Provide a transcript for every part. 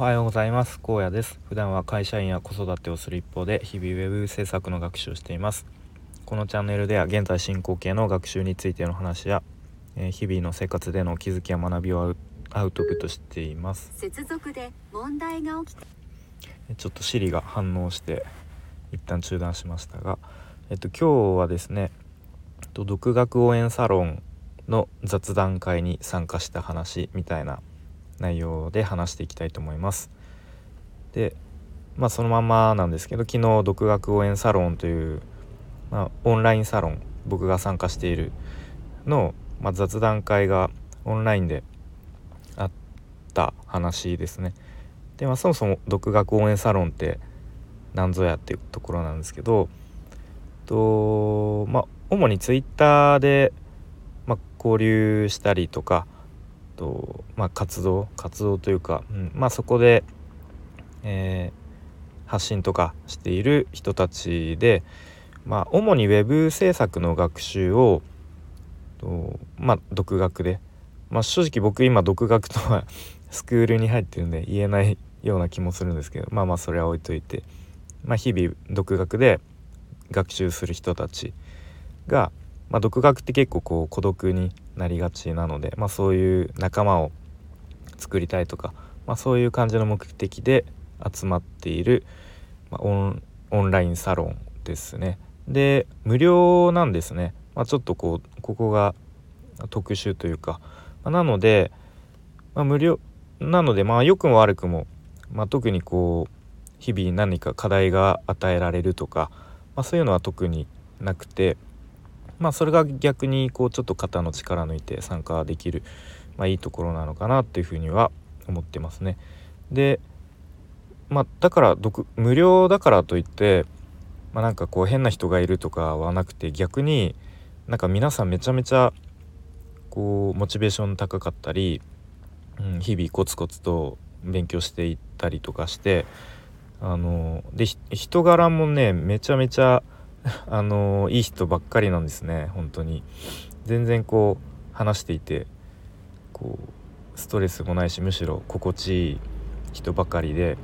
おはようございます。高野です。普段は会社員や子育てをする一方で日々ウェブ制作の学習をしています。このチャンネルでは現在進行形の学習についての話や、えー、日々の生活での気づきや学びをアウトプットしています。接続で問題が起きちょっと Siri が反応して一旦中断しましたがえっと今日はですね独学応援サロンの雑談会に参加した話みたいな内容で話していきたいと思います。でまあそのままなんですけど昨日独学応援サロンという、まあ、オンラインサロン僕が参加しているの、まあ、雑談会がオンラインであった話ですね。でまあそもそも独学応援サロンって何ぞやっていうところなんですけどとまあ主にツイッターで、まあ、交流したりとかと、まあ、活動活動というか、うん、まあそこで、えー、発信とかしている人たちで、まあ、主に web 制作の学習をと、まあ、独学で、まあ、正直僕今独学とは スクールに入ってるんで言えないような気もするんですけどまあまあそれは置いといて、まあ、日々独学で学習する人たちが、まあ、独学って結構こう孤独になりがちなので、まあ、そういう仲間を作りたいとか、まあ、そういう感じの目的で集まっている、まあ、オンラインサロンですね。で無料なんですね。まあ、ちょっとこうここが特殊というか、まあ、なので、まあ、無料なのでまあ良くも悪くも、まあ、特にこう日々何か課題が与えられるとか、まあ、そういうのは特になくて。まあそれが逆にこうちょっと肩の力抜いて参加できる、まあ、いいところなのかなっていうふうには思ってますね。でまあだから無料だからといって、まあ、なんかこう変な人がいるとかはなくて逆になんか皆さんめちゃめちゃこうモチベーション高かったり、うん、日々コツコツと勉強していったりとかしてあので人柄もねめちゃめちゃ あのいい人ばっかりなんですね本当に。全然こう話していてこうストレスもないしむしろ心地いい人ばかりで、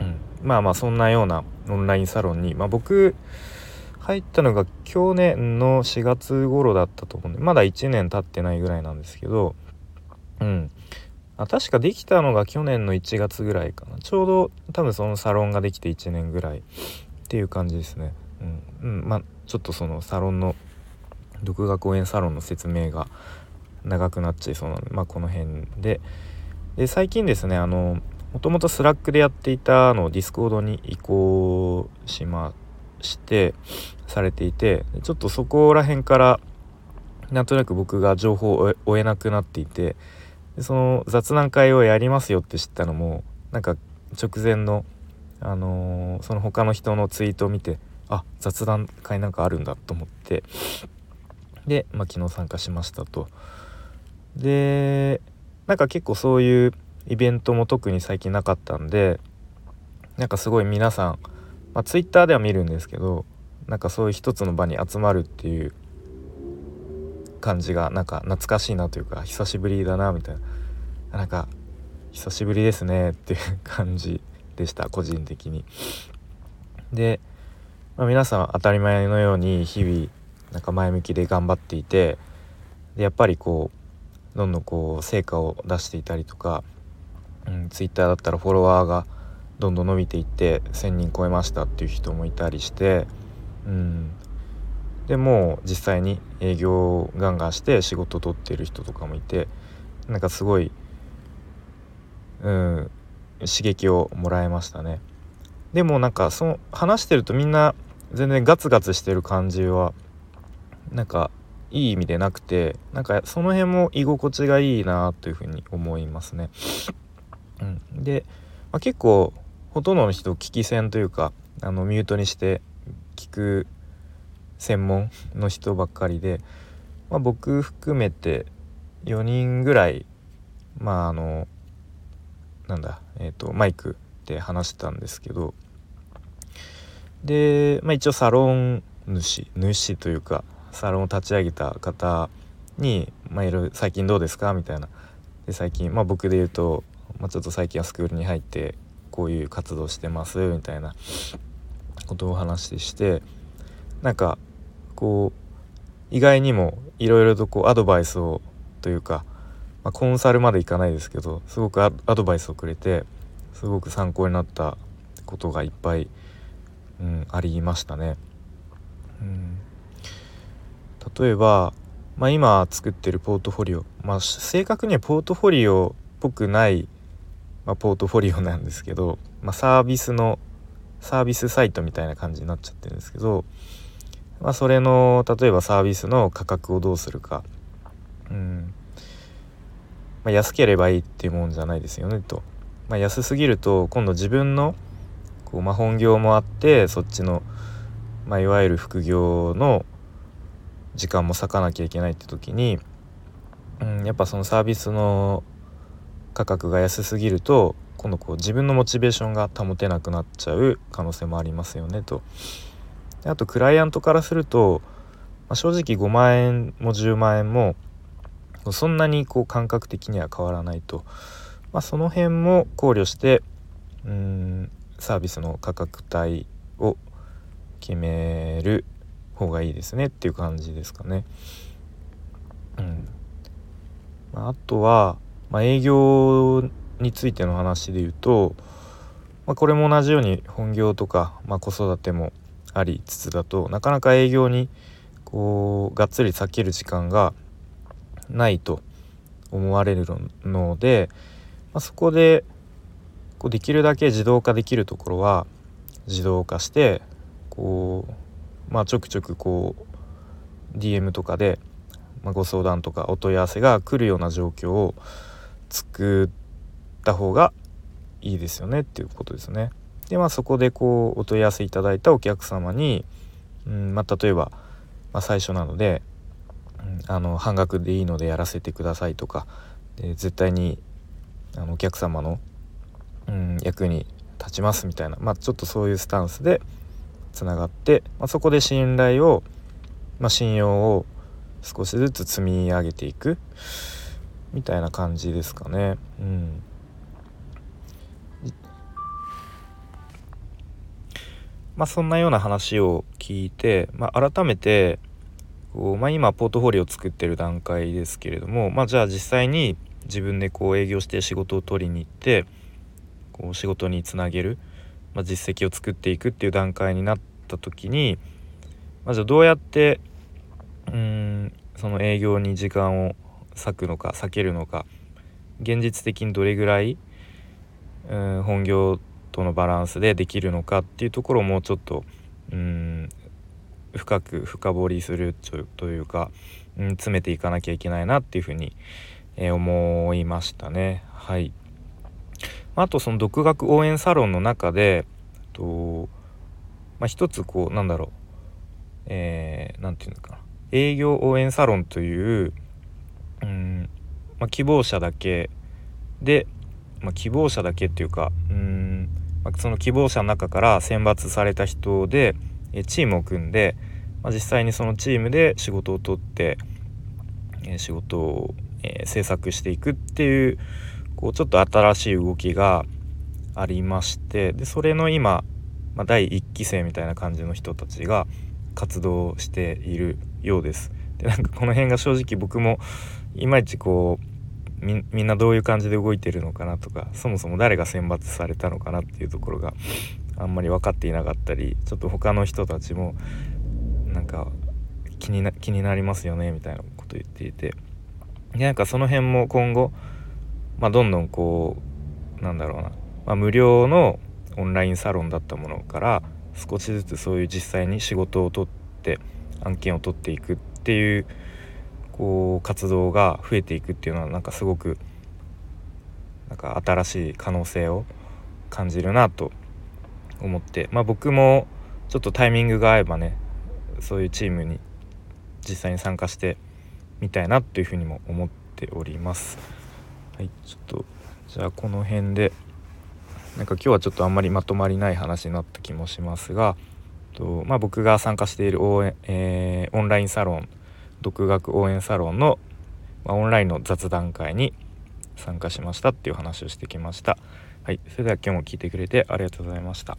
うん、まあまあそんなようなオンラインサロンに、まあ、僕入ったのが去年の4月頃だったと思うんでまだ1年経ってないぐらいなんですけどうん。あ確かできたのが去年の1月ぐらいかな。ちょうど多分そのサロンができて1年ぐらいっていう感じですね。うん、うん、まあちょっとそのサロンの独学応援サロンの説明が長くなっちゃいそうなので、まあ、この辺で。で最近ですねあのもともとスラックでやっていたのをディスコードに移行しましてされていてちょっとそこら辺からなんとなく僕が情報を追えなくなっていてその雑談会をやりますよって知ったのもなんか直前の、あのー、その他の人のツイートを見てあ雑談会なんかあるんだと思ってで、まあ、昨日参加しましたと。でなんか結構そういうイベントも特に最近なかったんでなんかすごい皆さん、まあ、Twitter では見るんですけどなんかそういう一つの場に集まるっていう感じがなんか懐かしいなというか久しぶりだなみたいななんか久しぶりですねっていう感じでした個人的に。でまあ、皆さん当たり前のように日々なんか前向きで頑張っていてでやっぱりこうどんどんこう成果を出していたりとか、うん、Twitter だったらフォロワーがどんどん伸びていって1,000人超えましたっていう人もいたりして、うん、でも実際に営業をガンガンして仕事取ってる人とかもいてなんかすごい、うん、刺激をもらえましたね。でもなんかその話してるとみんな全然ガツガツしてる感じはなんかいい意味でなくてなんかその辺も居心地がいいなというふうに思いますね。うん、で、まあ、結構ほとんどの人聞き戦というかあのミュートにして聞く専門の人ばっかりで、まあ、僕含めて4人ぐらいまああのなんだえっ、ー、とマイクで話してたんですけどで、まあ、一応サロン主主というかサロンを立ち上げた方に「まあ、いろいろ最近どうですか?」みたいなで最近、まあ、僕で言うとまあ、ちょっと最近はスクールに入ってこういう活動してますみたいなことをお話してなんかこう意外にもいろいろとこうアドバイスをというか、まあ、コンサルまでいかないですけどすごくアドバイスをくれてすごく参考になったことがいっぱい、うん、ありましたね。うん、例えば、まあ、今作ってるポートフォリオ、まあ、正確にはポートフォリオっぽくない、まあ、ポートフォリオなんですけど、まあ、サービスのサービスサイトみたいな感じになっちゃってるんですけど、まあ、それの例えばサービスの価格をどうするか、うんまあ、安ければいいっていうもんじゃないですよねと。まあ、安すぎると今度自分のこう、まあ、本業もあってそっちの、まあ、いわゆる副業の時間も割かなきゃいけないって時に、うん、やっぱそのサービスの価格が安すぎると今度こう自分のモチベーションが保てなくなっちゃう可能性もありますよねと。あとクライアントからすると、まあ、正直5万円も10万円もそんなにこう感覚的には変わらないと。まあ、その辺も考慮してうんサービスの価格帯を決める方がいいですねっていう感じですかね。うんまあ、あとは、まあ、営業についての話で言うと、まあ、これも同じように本業とか、まあ、子育てもありつつだとなかなか営業にこうがっつり避ける時間がないと思われるので、まあ、そこでこうできるだけ自動化できるところは自動化してこう、まあ、ちょくちょくこう DM とかで、まあ、ご相談とかお問い合わせが来るような状況を作った方がいいですよねっていうことですね。でまあそこでこうお問い合わせいただいたお客様に、うんまあ、例えば、まあ、最初なので、うん、あの半額でいいのでやらせてくださいとか絶対にあのお客様の、うん、役に立ちますみたいな、まあ、ちょっとそういうスタンスでつながって、まあ、そこで信頼を、まあ、信用を少しずつ積み上げていくみたいな感じですかね。うんまあ、そんなような話を聞いて、まあ、改めてこう、まあ、今ポートフォリオを作ってる段階ですけれども、まあ、じゃあ実際に自分でこう営業して仕事を取りに行ってこう仕事につなげる、まあ、実績を作っていくっていう段階になった時に、まあ、じゃあどうやってうんその営業に時間を割くのか避けるのか現実的にどれぐらいうん本業とのバランスでできるのかっていうところをもうちょっとうん深く深掘りするというか、うん、詰めていかなきゃいけないなっていうふうにえ、思いましたね。はい。あとその独学応援サロンの中でと、まあ、一つこうなんだろうえー、て言うのかな。営業応援サロンという、うんまあ、希望者だけで、まあ、希望者だけっていうかうん、まあ、その希望者の中から選抜された人でえチームを組んで、まあ、実際にそのチームで仕事を取って、え仕事をえ、制作していくっていうこうちょっと新しい動きがありましてでそれの今、まあ、第1期生みたいな感じの人たちが活動しているようです。でなんかこの辺が正直僕もいまいちこうみみんなどういう感じで動いてるのかなとかそもそも誰が選抜されたのかなっていうところがあんまり分かっていなかったりちょっと他の人たちもなんか気にな気になりますよねみたいなこと言っていてでなんかその辺も今後、まあ、どんどんこうなんだろうな、まあ、無料のオンラインサロンだったものから少しずつそういう実際に仕事を取って案件を取っていくっていうこう活動が増えていくっていうのはなんかすごくなんか新しい可能性を感じるなと思ってまあ僕もちょっとタイミングが合えばねそういうチームに実際に参加してみたいなというふうにも思っております。はい、ちょっとじゃあこの辺でなんか今日はちょっとあんまりまとまりない話になった気もしますが、とまあ、僕が参加している応援、えー、オンラインサロン独学応援サロンの、まあ、オンラインの雑談会に参加しましたっていう話をしてきました。はいそれでは今日も聞いてくれてありがとうございました。